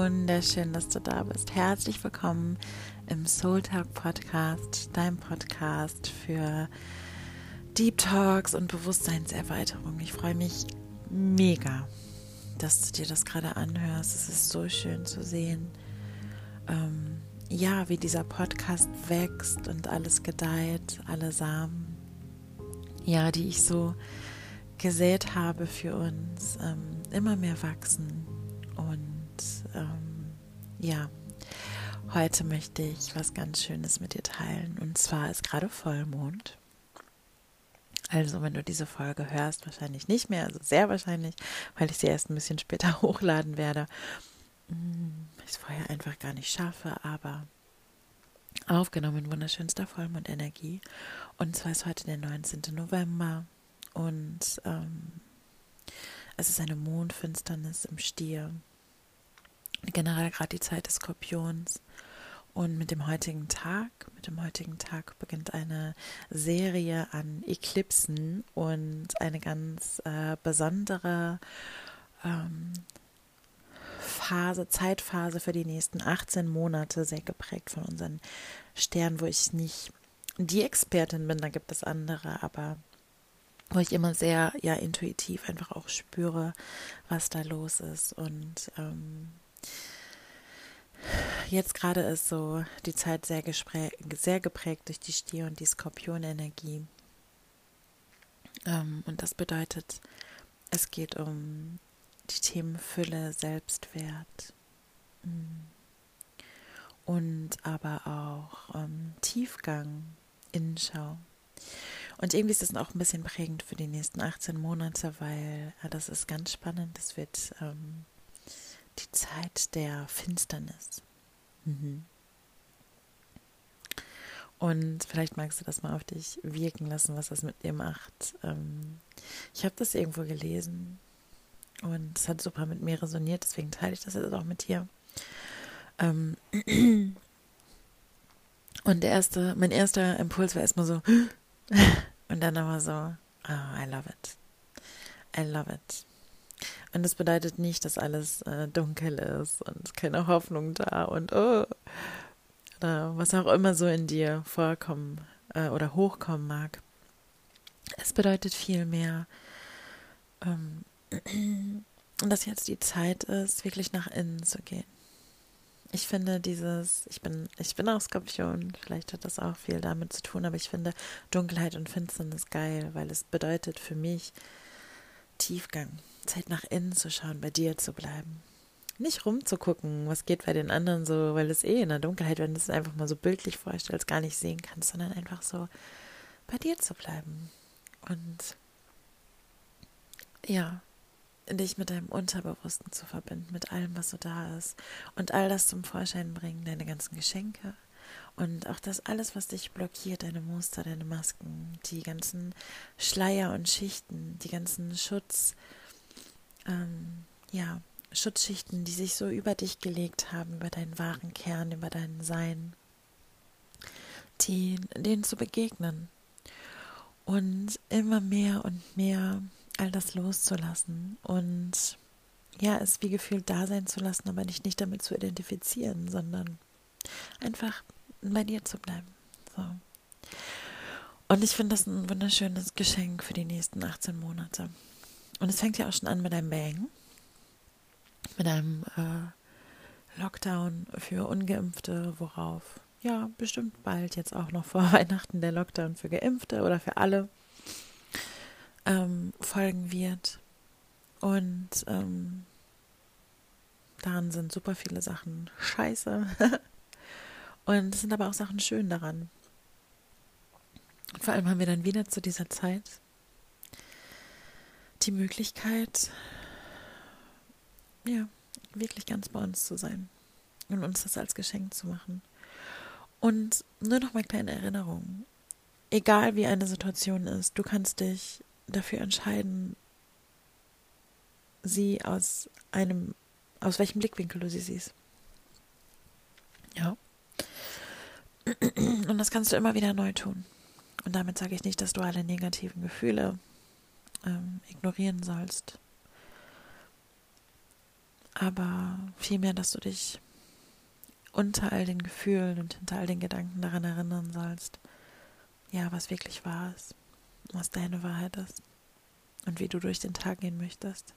wunderschön, dass du da bist. Herzlich willkommen im Soul Talk Podcast, deinem Podcast für Deep Talks und Bewusstseinserweiterung. Ich freue mich mega, dass du dir das gerade anhörst. Es ist so schön zu sehen, ähm, ja, wie dieser Podcast wächst und alles gedeiht, alle Samen, ja, die ich so gesät habe für uns, ähm, immer mehr wachsen ähm, ja, heute möchte ich was ganz Schönes mit dir teilen. Und zwar ist gerade Vollmond. Also, wenn du diese Folge hörst, wahrscheinlich nicht mehr, also sehr wahrscheinlich, weil ich sie erst ein bisschen später hochladen werde. Hm, ich es vorher einfach gar nicht schaffe, aber aufgenommen wunderschönster Vollmondenergie. Und zwar ist heute der 19. November und ähm, es ist eine Mondfinsternis im Stier generell gerade die Zeit des Skorpions. Und mit dem heutigen Tag, mit dem heutigen Tag beginnt eine Serie an Eklipsen und eine ganz äh, besondere ähm, Phase, Zeitphase für die nächsten 18 Monate, sehr geprägt von unseren Sternen, wo ich nicht die Expertin bin, da gibt es andere, aber wo ich immer sehr ja intuitiv einfach auch spüre, was da los ist und ähm, Jetzt gerade ist so die Zeit sehr, sehr geprägt durch die Stier- und die Skorpionenergie. Ähm, und das bedeutet, es geht um die Themen Fülle, Selbstwert mm, und aber auch ähm, Tiefgang, Innenschau. Und irgendwie ist das auch ein bisschen prägend für die nächsten 18 Monate, weil ja, das ist ganz spannend. Das wird ähm, die Zeit der Finsternis. Mhm. Und vielleicht magst du das mal auf dich wirken lassen, was das mit dir macht. Ähm, ich habe das irgendwo gelesen und es hat super mit mir resoniert, deswegen teile ich das jetzt auch mit dir. Ähm, und der erste, mein erster Impuls war erstmal so, und dann aber so, oh, I love it. I love it. Und das bedeutet nicht, dass alles äh, dunkel ist und keine Hoffnung da und oh, oder was auch immer so in dir vorkommen äh, oder hochkommen mag. Es bedeutet vielmehr, ähm, dass jetzt die Zeit ist, wirklich nach innen zu gehen. Ich finde dieses, ich bin, ich bin auch Skorpion, vielleicht hat das auch viel damit zu tun, aber ich finde Dunkelheit und Finsternis geil, weil es bedeutet für mich Tiefgang. Zeit nach innen zu schauen, bei dir zu bleiben. Nicht rumzugucken, was geht bei den anderen so, weil es eh in der Dunkelheit, wenn du es einfach mal so bildlich vorstellst, gar nicht sehen kannst, sondern einfach so bei dir zu bleiben. Und ja, dich mit deinem Unterbewussten zu verbinden, mit allem, was so da ist. Und all das zum Vorschein bringen, deine ganzen Geschenke. Und auch das alles, was dich blockiert, deine Muster, deine Masken, die ganzen Schleier und Schichten, die ganzen Schutz, ähm, ja, Schutzschichten, die sich so über dich gelegt haben, über deinen wahren Kern, über dein Sein, die, denen zu begegnen und immer mehr und mehr all das loszulassen und ja, es wie gefühlt da sein zu lassen, aber dich nicht damit zu identifizieren, sondern einfach bei dir zu bleiben. So. Und ich finde das ein wunderschönes Geschenk für die nächsten 18 Monate. Und es fängt ja auch schon an mit einem Bang, mit einem äh, Lockdown für Ungeimpfte, worauf ja bestimmt bald jetzt auch noch vor Weihnachten der Lockdown für Geimpfte oder für alle ähm, folgen wird. Und ähm, daran sind super viele Sachen scheiße. Und es sind aber auch Sachen schön daran. Und vor allem haben wir dann wieder zu dieser Zeit die Möglichkeit, ja, wirklich ganz bei uns zu sein und uns das als Geschenk zu machen. Und nur noch mal kleine Erinnerung. Egal wie eine Situation ist, du kannst dich dafür entscheiden, sie aus einem, aus welchem Blickwinkel du sie siehst. Ja. Und das kannst du immer wieder neu tun. Und damit sage ich nicht, dass du alle negativen Gefühle ähm, ignorieren sollst. aber vielmehr, dass du dich unter all den Gefühlen und hinter all den Gedanken daran erinnern sollst, ja, was wirklich wahr ist, was deine Wahrheit ist und wie du durch den Tag gehen möchtest.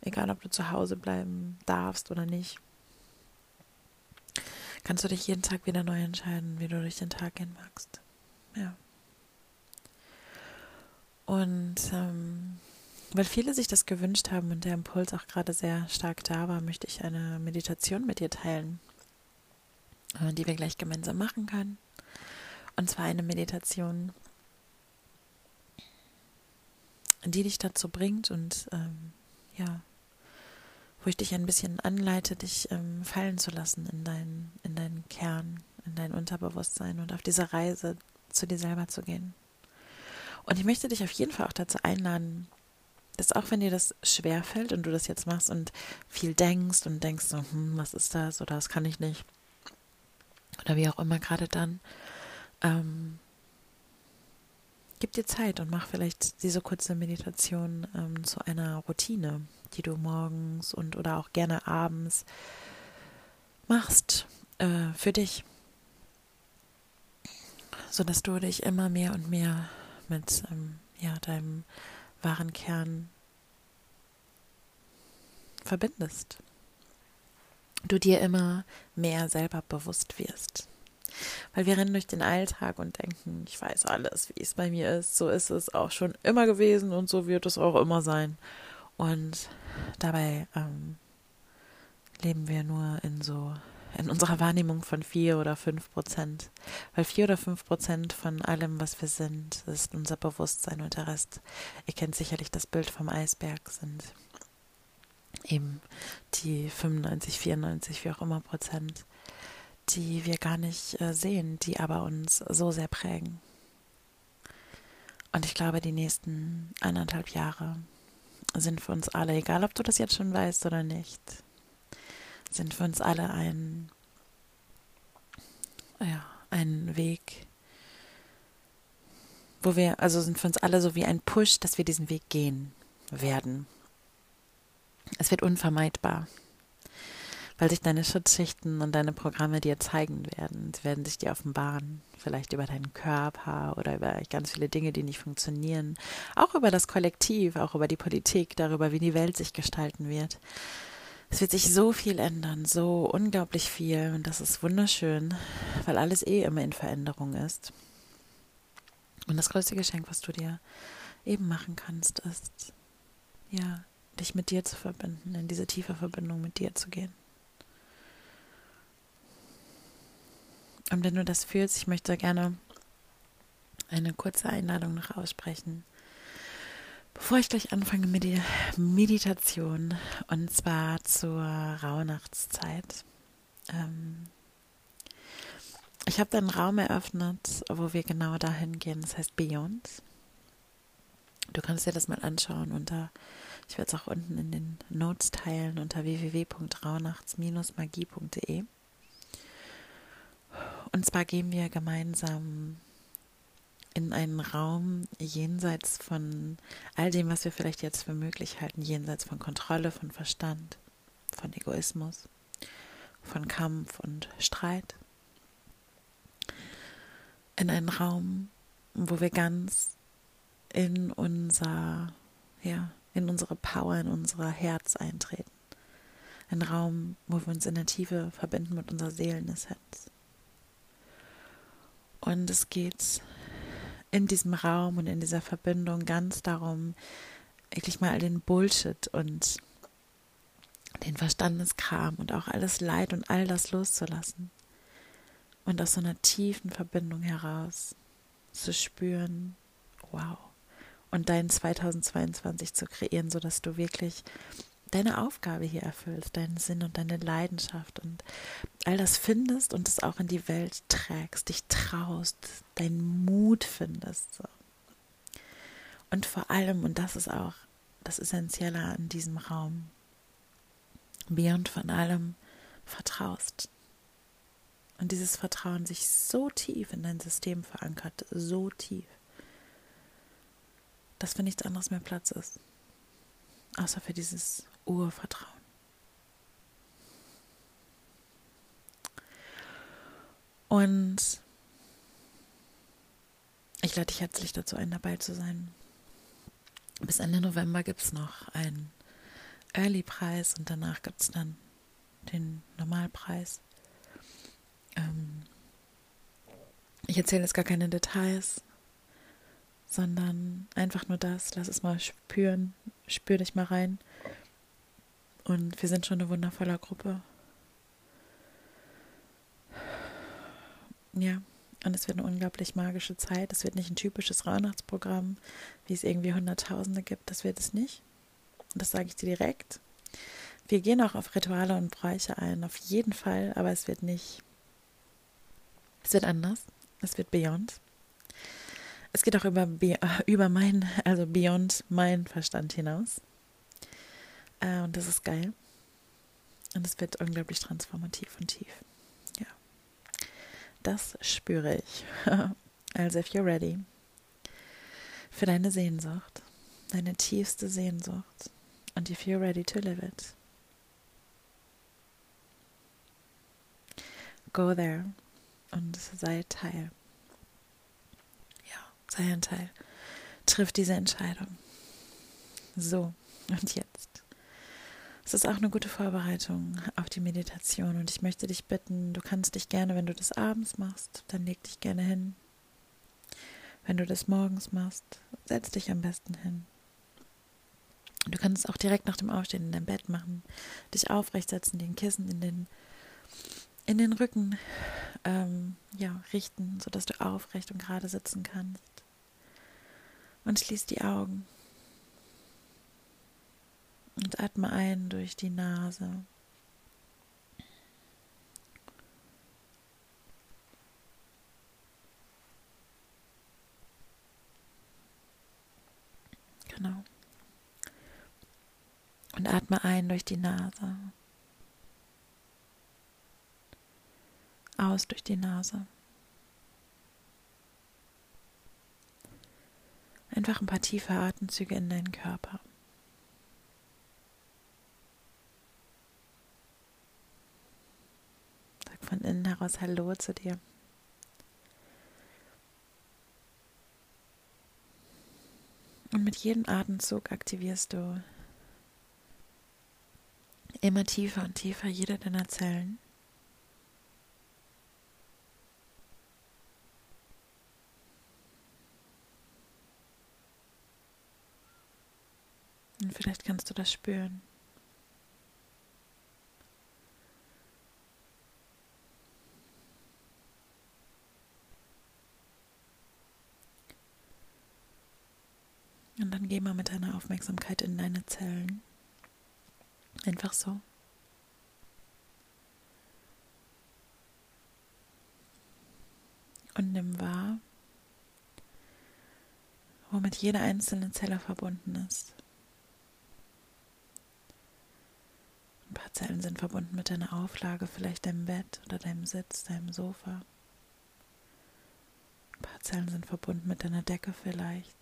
Egal, ob du zu Hause bleiben darfst oder nicht, kannst du dich jeden Tag wieder neu entscheiden, wie du durch den Tag gehen magst. Ja. Und ähm, weil viele sich das gewünscht haben und der Impuls auch gerade sehr stark da war, möchte ich eine Meditation mit dir teilen, äh, die wir gleich gemeinsam machen können. Und zwar eine Meditation, die dich dazu bringt und ähm, ja, wo ich dich ein bisschen anleite, dich ähm, fallen zu lassen in deinen, in deinen Kern, in dein Unterbewusstsein und auf diese Reise zu dir selber zu gehen. Und ich möchte dich auf jeden Fall auch dazu einladen, dass auch wenn dir das schwer fällt und du das jetzt machst und viel denkst und denkst so, hm, was ist das oder das kann ich nicht oder wie auch immer gerade dann, ähm, gib dir Zeit und mach vielleicht diese kurze Meditation ähm, zu einer Routine, die du morgens und oder auch gerne abends machst äh, für dich, sodass du dich immer mehr und mehr mit ähm, ja deinem wahren Kern verbindest. Du dir immer mehr selber bewusst wirst. Weil wir rennen durch den Alltag und denken, ich weiß alles, wie es bei mir ist. So ist es auch schon immer gewesen und so wird es auch immer sein. Und dabei ähm, leben wir nur in so in unserer Wahrnehmung von vier oder fünf Prozent. Weil vier oder fünf Prozent von allem, was wir sind, ist unser Bewusstsein und der Rest, ihr kennt sicherlich das Bild vom Eisberg, sind eben die 95, 94, wie auch immer Prozent, die wir gar nicht äh, sehen, die aber uns so sehr prägen. Und ich glaube, die nächsten eineinhalb Jahre sind für uns alle, egal ob du das jetzt schon weißt oder nicht, sind für uns alle ein, ja, ein Weg, wo wir, also sind für uns alle so wie ein Push, dass wir diesen Weg gehen werden. Es wird unvermeidbar, weil sich deine Schutzschichten und deine Programme dir zeigen werden. Sie werden sich dir offenbaren, vielleicht über deinen Körper oder über ganz viele Dinge, die nicht funktionieren, auch über das Kollektiv, auch über die Politik, darüber, wie die Welt sich gestalten wird. Es wird sich so viel ändern, so unglaublich viel. Und das ist wunderschön, weil alles eh immer in Veränderung ist. Und das größte Geschenk, was du dir eben machen kannst, ist, ja, dich mit dir zu verbinden, in diese tiefe Verbindung mit dir zu gehen. Und wenn du das fühlst, ich möchte gerne eine kurze Einladung noch aussprechen Bevor ich gleich anfange mit der Meditation, und zwar zur Rauhnachtszeit. Ähm, ich habe einen Raum eröffnet, wo wir genau dahin gehen. Das heißt Beyond. Du kannst dir das mal anschauen unter, ich werde es auch unten in den Notes teilen, unter www.rauhnachts-magie.de. Und zwar gehen wir gemeinsam in einen Raum jenseits von all dem, was wir vielleicht jetzt für möglich halten, jenseits von Kontrolle, von Verstand, von Egoismus, von Kampf und Streit. In einen Raum, wo wir ganz in unser, ja, in unsere Power, in unser Herz eintreten. Ein Raum, wo wir uns in der Tiefe verbinden mit unserer Seelenessenz. Und es geht in diesem Raum und in dieser Verbindung ganz darum, wirklich mal all den Bullshit und den Verstandeskram und auch alles Leid und all das loszulassen. Und aus so einer tiefen Verbindung heraus zu spüren, wow. Und dein 2022 zu kreieren, sodass du wirklich deine Aufgabe hier erfüllst, deinen Sinn und deine Leidenschaft und all das findest und es auch in die Welt trägst, dich traust, deinen Mut findest. So. Und vor allem, und das ist auch das Essentielle an diesem Raum, beyond von allem vertraust. Und dieses Vertrauen sich so tief in dein System verankert, so tief, dass für nichts anderes mehr Platz ist außer für dieses Urvertrauen. Und ich lade dich herzlich dazu ein, dabei zu sein. Bis Ende November gibt es noch einen Early-Preis und danach gibt es dann den Normalpreis. Ähm ich erzähle jetzt gar keine Details, sondern einfach nur das. Lass es mal spüren, spür dich mal rein. Und wir sind schon eine wundervolle Gruppe. Ja, und es wird eine unglaublich magische Zeit. Es wird nicht ein typisches Weihnachtsprogramm, wie es irgendwie Hunderttausende gibt. Das wird es nicht. Und das sage ich dir direkt. Wir gehen auch auf Rituale und Bräuche ein, auf jeden Fall, aber es wird nicht. Es wird anders. Es wird beyond. Es geht auch über, über mein, also beyond mein Verstand hinaus. Äh, und das ist geil. Und es wird unglaublich transformativ und tief. Ja. Das spüre ich. also, if you're ready für deine Sehnsucht, deine tiefste Sehnsucht, und if you're ready to live it, go there und sei Teil. Ja, sei ein Teil. Triff diese Entscheidung. So, und jetzt. Es ist auch eine gute Vorbereitung auf die Meditation und ich möchte dich bitten, du kannst dich gerne, wenn du das abends machst, dann leg dich gerne hin. Wenn du das morgens machst, setz dich am besten hin. Du kannst es auch direkt nach dem Aufstehen in dein Bett machen, dich aufrecht setzen, den Kissen in den, in den Rücken ähm, ja, richten, sodass du aufrecht und gerade sitzen kannst. Und schließ die Augen. Und atme ein durch die Nase. Genau. Und atme ein durch die Nase. Aus durch die Nase. Einfach ein paar tiefe Atemzüge in deinen Körper. von innen heraus Hallo zu dir. Und mit jedem Atemzug aktivierst du immer tiefer und tiefer jede deiner Zellen. Und vielleicht kannst du das spüren. Und dann geh mal mit deiner Aufmerksamkeit in deine Zellen. Einfach so. Und nimm wahr, womit jede einzelne Zelle verbunden ist. Ein paar Zellen sind verbunden mit deiner Auflage, vielleicht deinem Bett oder deinem Sitz, deinem Sofa. Ein paar Zellen sind verbunden mit deiner Decke vielleicht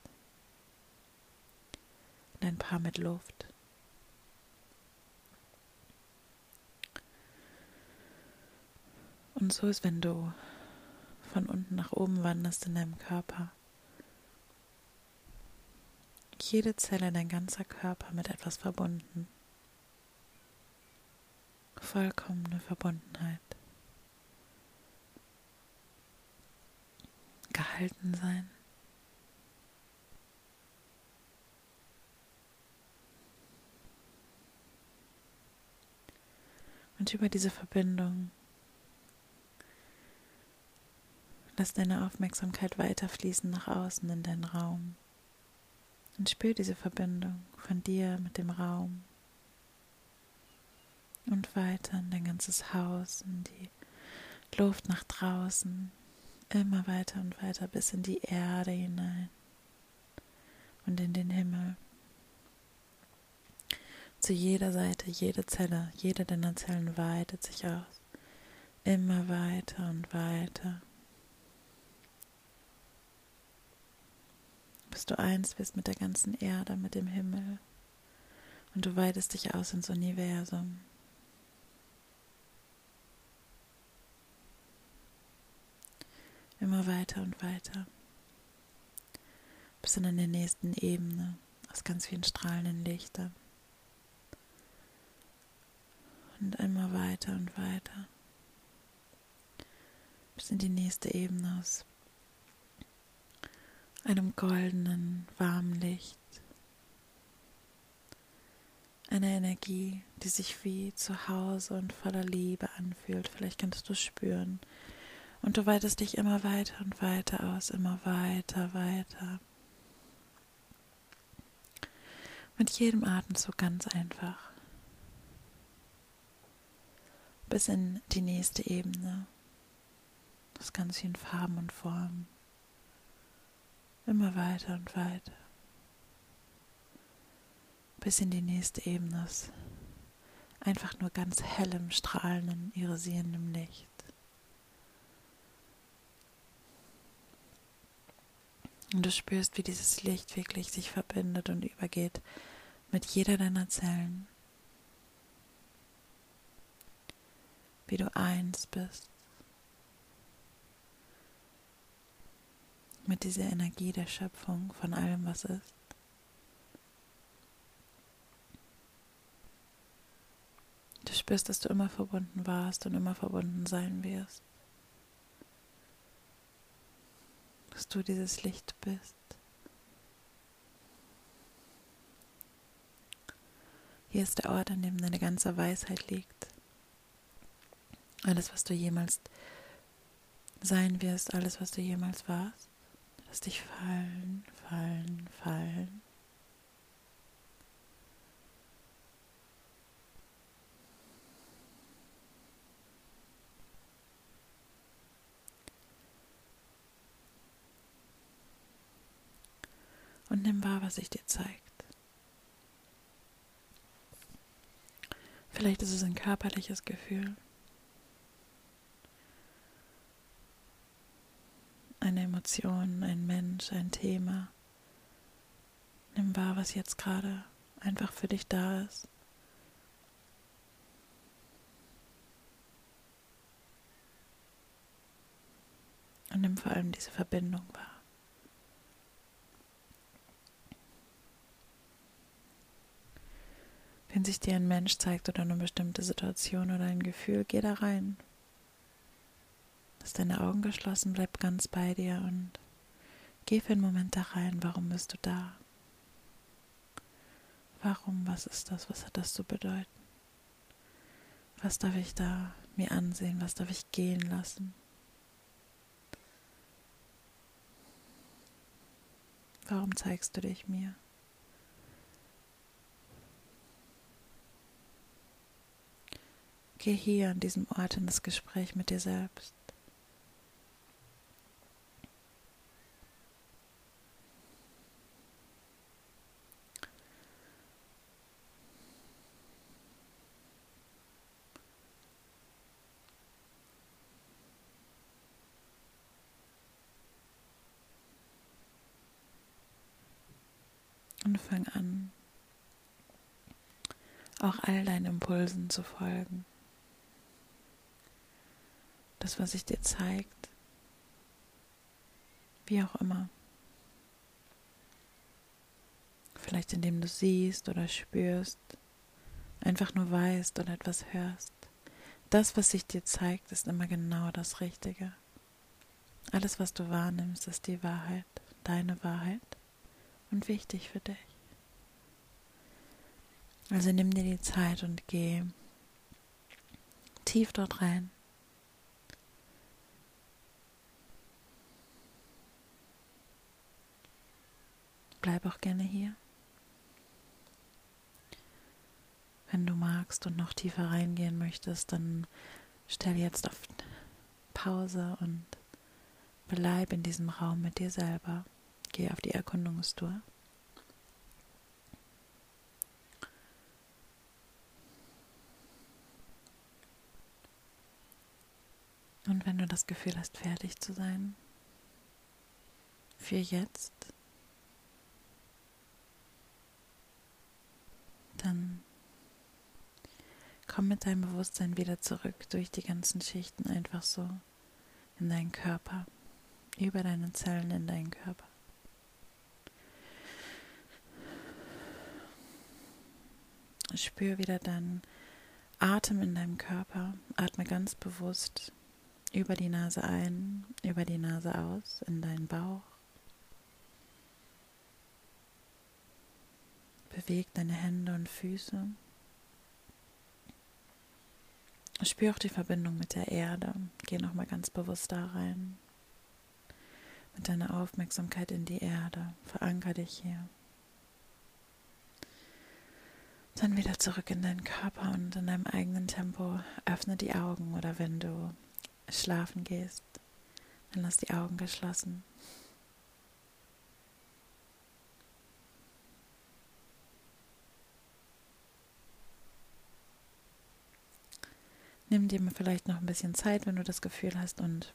ein paar mit Luft. Und so ist, wenn du von unten nach oben wanderst in deinem Körper. Jede Zelle, dein ganzer Körper mit etwas verbunden. Vollkommene Verbundenheit. Gehalten sein. Und über diese Verbindung lass deine Aufmerksamkeit weiterfließen nach außen in deinen Raum. Und spür diese Verbindung von dir mit dem Raum. Und weiter in dein ganzes Haus, in die Luft nach draußen, immer weiter und weiter bis in die Erde hinein und in den Himmel zu jeder Seite, jede Zelle, jede deiner Zellen weitet sich aus. Immer weiter und weiter. Bis du eins bist mit der ganzen Erde, mit dem Himmel. Und du weitest dich aus ins Universum. Immer weiter und weiter. Bis in der nächsten Ebene aus ganz vielen strahlenden Lichtern. Und immer weiter und weiter. Bis in die nächste Ebene aus einem goldenen, warmen Licht. Eine Energie, die sich wie zu Hause und voller Liebe anfühlt. Vielleicht kannst du spüren. Und du weitest dich immer weiter und weiter aus, immer weiter, weiter. Mit jedem Atemzug ganz einfach. Bis in die nächste Ebene. Das Ganze in Farben und Formen. Immer weiter und weiter. Bis in die nächste Ebene aus einfach nur ganz hellem, strahlenden, irisierendem Licht. Und du spürst, wie dieses Licht wirklich sich verbindet und übergeht mit jeder deiner Zellen. Wie du eins bist. Mit dieser Energie der Schöpfung von allem, was ist. Du spürst, dass du immer verbunden warst und immer verbunden sein wirst. dass du dieses Licht bist. Hier ist der Ort, an dem deine ganze Weisheit liegt. Alles, was du jemals sein wirst, alles, was du jemals warst, lass dich fallen, fallen, fallen. und nimm wahr, was sich dir zeigt. Vielleicht ist es ein körperliches Gefühl, Emotion, ein Mensch, ein Thema. Nimm wahr, was jetzt gerade einfach für dich da ist. Und nimm vor allem diese Verbindung wahr. Wenn sich dir ein Mensch zeigt oder eine bestimmte Situation oder ein Gefühl, geh da rein. Lass deine Augen geschlossen, bleib ganz bei dir und geh für einen Moment da rein. Warum bist du da? Warum? Was ist das? Was hat das zu bedeuten? Was darf ich da mir ansehen? Was darf ich gehen lassen? Warum zeigst du dich mir? Geh hier an diesem Ort in das Gespräch mit dir selbst. Und fang an, auch all deinen Impulsen zu folgen das, was sich dir zeigt, wie auch immer. Vielleicht indem du siehst oder spürst, einfach nur weißt oder etwas hörst. Das, was sich dir zeigt, ist immer genau das Richtige. Alles, was du wahrnimmst, ist die Wahrheit, deine Wahrheit und wichtig für dich. Also nimm dir die Zeit und geh tief dort rein. bleib auch gerne hier. Wenn du magst und noch tiefer reingehen möchtest, dann stell jetzt auf Pause und bleib in diesem Raum mit dir selber. Geh auf die Erkundungstour. Und wenn du das Gefühl hast, fertig zu sein, für jetzt, dann komm mit deinem Bewusstsein wieder zurück durch die ganzen Schichten einfach so in deinen Körper. über deine Zellen in deinen Körper. Spür wieder deinen Atem in deinem Körper. Atme ganz bewusst über die Nase ein, über die Nase aus, in deinen Bauch. Beweg deine Hände und Füße. Spür auch die Verbindung mit der Erde. Geh nochmal ganz bewusst da rein. Mit deiner Aufmerksamkeit in die Erde. Veranker dich hier. Dann wieder zurück in deinen Körper und in deinem eigenen Tempo öffne die Augen oder wenn du schlafen gehst, dann lass die Augen geschlossen. Nimm dir vielleicht noch ein bisschen Zeit, wenn du das Gefühl hast und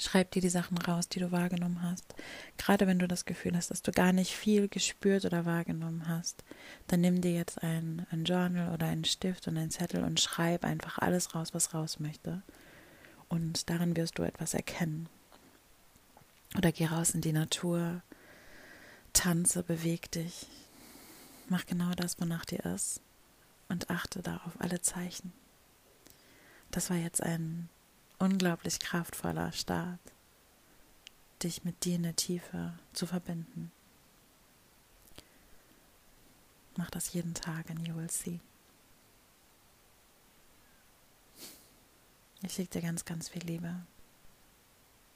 schreib dir die Sachen raus, die du wahrgenommen hast. Gerade wenn du das Gefühl hast, dass du gar nicht viel gespürt oder wahrgenommen hast, dann nimm dir jetzt ein, ein Journal oder einen Stift und einen Zettel und schreib einfach alles raus, was raus möchte. Und darin wirst du etwas erkennen. Oder geh raus in die Natur, tanze, beweg dich, mach genau das, wonach dir ist und achte da auf alle Zeichen. Das war jetzt ein unglaublich kraftvoller Start, dich mit dir in der Tiefe zu verbinden. Mach das jeden Tag and you will see. Ich schicke dir ganz, ganz viel Liebe.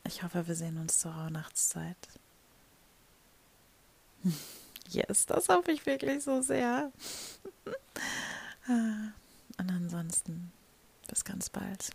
Ich hoffe, wir sehen uns zur Rauhnachtszeit. Yes, das hoffe ich wirklich so sehr. Ah, und ansonsten bis ganz bald.